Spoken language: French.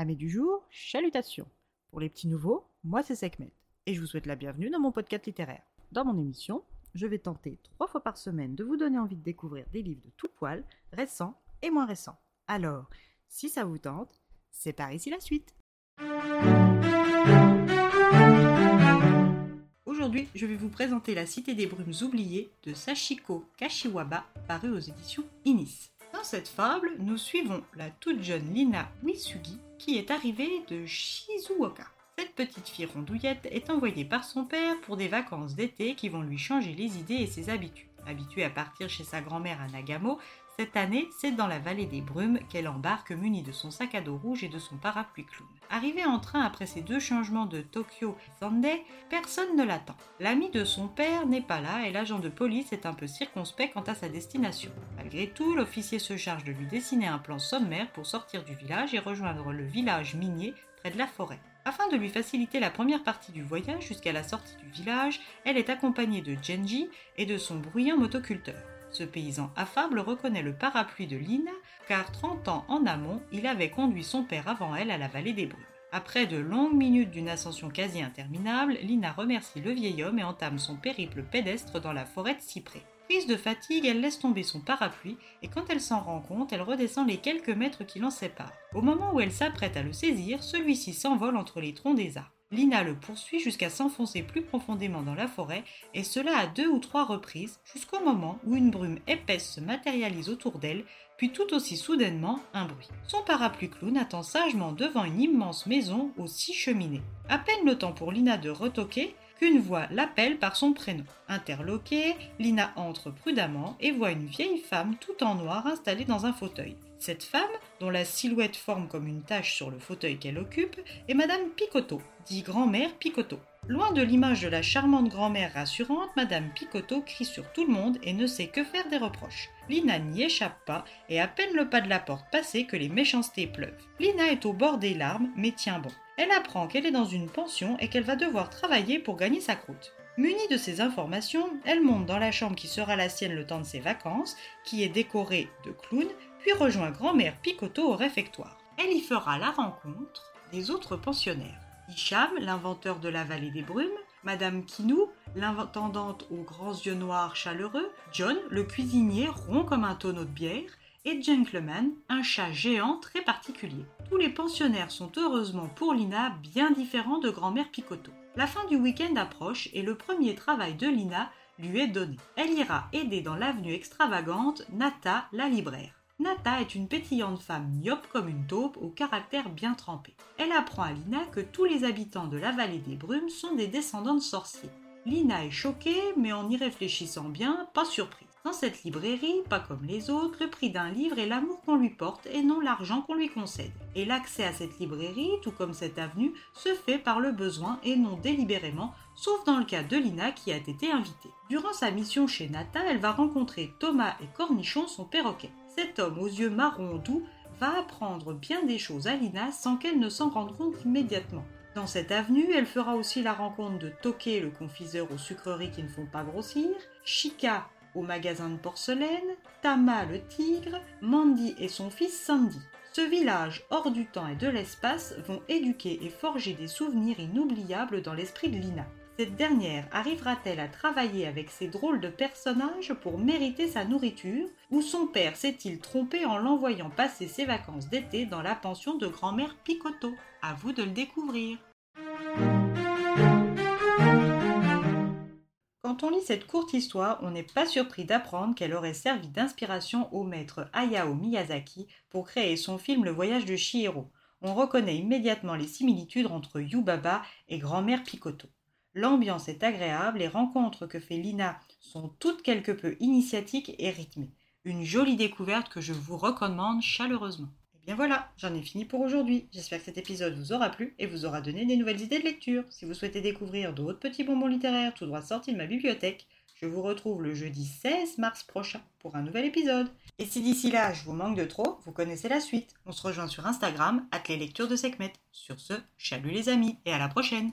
Amis du jour, chalutations. Pour les petits nouveaux, moi c'est Sekhmet et je vous souhaite la bienvenue dans mon podcast littéraire. Dans mon émission, je vais tenter trois fois par semaine de vous donner envie de découvrir des livres de tout poil, récents et moins récents. Alors, si ça vous tente, c'est par ici la suite. Aujourd'hui, je vais vous présenter La Cité des Brumes oubliées de Sachiko Kashiwaba, paru aux éditions Inis. Dans cette fable, nous suivons la toute jeune Lina Wisugi qui est arrivée de Shizuoka. Cette petite fille rondouillette est envoyée par son père pour des vacances d'été qui vont lui changer les idées et ses habitudes. Habituée à partir chez sa grand-mère à Nagamo, cette année, c'est dans la vallée des brumes qu'elle embarque munie de son sac à dos rouge et de son parapluie clown. Arrivée en train après ces deux changements de Tokyo et Sendai, personne ne l'attend. L'ami de son père n'est pas là et l'agent de police est un peu circonspect quant à sa destination. Malgré tout, l'officier se charge de lui dessiner un plan sommaire pour sortir du village et rejoindre le village minier près de la forêt. Afin de lui faciliter la première partie du voyage jusqu'à la sortie du village, elle est accompagnée de Genji et de son bruyant motoculteur. Ce paysan affable reconnaît le parapluie de Lina, car 30 ans en amont, il avait conduit son père avant elle à la vallée des brumes. Après de longues minutes d'une ascension quasi interminable, Lina remercie le vieil homme et entame son périple pédestre dans la forêt de cyprès. Prise de fatigue, elle laisse tomber son parapluie et quand elle s'en rend compte, elle redescend les quelques mètres qui l'en séparent. Au moment où elle s'apprête à le saisir, celui-ci s'envole entre les troncs des arbres. Lina le poursuit jusqu'à s'enfoncer plus profondément dans la forêt, et cela à deux ou trois reprises, jusqu'au moment où une brume épaisse se matérialise autour d'elle, puis tout aussi soudainement un bruit. Son parapluie clown attend sagement devant une immense maison aux six cheminées. À peine le temps pour Lina de retoquer qu'une voix l'appelle par son prénom. Interloquée, Lina entre prudemment et voit une vieille femme tout en noir installée dans un fauteuil. Cette femme, dont la silhouette forme comme une tache sur le fauteuil qu'elle occupe, est Madame Picotto, dit grand-mère Picotto. Loin de l'image de la charmante grand-mère rassurante, Madame Picotto crie sur tout le monde et ne sait que faire des reproches. Lina n'y échappe pas et à peine le pas de la porte passé que les méchancetés pleuvent. Lina est au bord des larmes mais tient bon. Elle apprend qu'elle est dans une pension et qu'elle va devoir travailler pour gagner sa croûte. Munie de ces informations, elle monte dans la chambre qui sera la sienne le temps de ses vacances, qui est décorée de clowns, puis rejoint grand-mère Picotto au réfectoire. Elle y fera la rencontre des autres pensionnaires. Hicham, l'inventeur de la vallée des brumes, Madame Kinou, l'intendante aux grands yeux noirs chaleureux, John, le cuisinier rond comme un tonneau de bière, et Gentleman, un chat géant très particulier. Tous les pensionnaires sont heureusement pour Lina bien différents de grand-mère Picotto. La fin du week-end approche et le premier travail de Lina lui est donné. Elle ira aider dans l'avenue extravagante Nata, la libraire. Nata est une pétillante femme myope comme une taupe au caractère bien trempé. Elle apprend à Lina que tous les habitants de la vallée des brumes sont des descendants de sorciers. Lina est choquée, mais en y réfléchissant bien, pas surprise. Dans cette librairie, pas comme les autres, le prix d'un livre est l'amour qu'on lui porte et non l'argent qu'on lui concède. Et l'accès à cette librairie, tout comme cette avenue, se fait par le besoin et non délibérément, sauf dans le cas de Lina qui a été invitée. Durant sa mission chez Nata, elle va rencontrer Thomas et Cornichon, son perroquet. Cet homme aux yeux marrons doux va apprendre bien des choses à Lina sans qu'elle ne s'en rende compte immédiatement. Dans cette avenue, elle fera aussi la rencontre de Toké, le confiseur aux sucreries qui ne font pas grossir, Chica au magasin de porcelaine, Tama le tigre, Mandy et son fils Sandy. Ce village hors du temps et de l'espace vont éduquer et forger des souvenirs inoubliables dans l'esprit de Lina. Cette dernière arrivera-t-elle à travailler avec ces drôles de personnages pour mériter sa nourriture? Ou son père s'est-il trompé en l'envoyant passer ses vacances d'été dans la pension de grand-mère Picotto? À vous de le découvrir. Quand on lit cette courte histoire, on n'est pas surpris d'apprendre qu'elle aurait servi d'inspiration au maître Hayao Miyazaki pour créer son film Le voyage de Chihiro. On reconnaît immédiatement les similitudes entre Yubaba et grand-mère Picotto. L'ambiance est agréable, les rencontres que fait Lina sont toutes quelque peu initiatiques et rythmées. Une jolie découverte que je vous recommande chaleureusement. Et eh bien voilà, j'en ai fini pour aujourd'hui. J'espère que cet épisode vous aura plu et vous aura donné des nouvelles idées de lecture. Si vous souhaitez découvrir d'autres petits bonbons littéraires tout droit sortis de ma bibliothèque, je vous retrouve le jeudi 16 mars prochain pour un nouvel épisode. Et si d'ici là je vous manque de trop, vous connaissez la suite. On se rejoint sur Instagram, at les lectures de Sekhmet. Sur ce, chalut les amis et à la prochaine!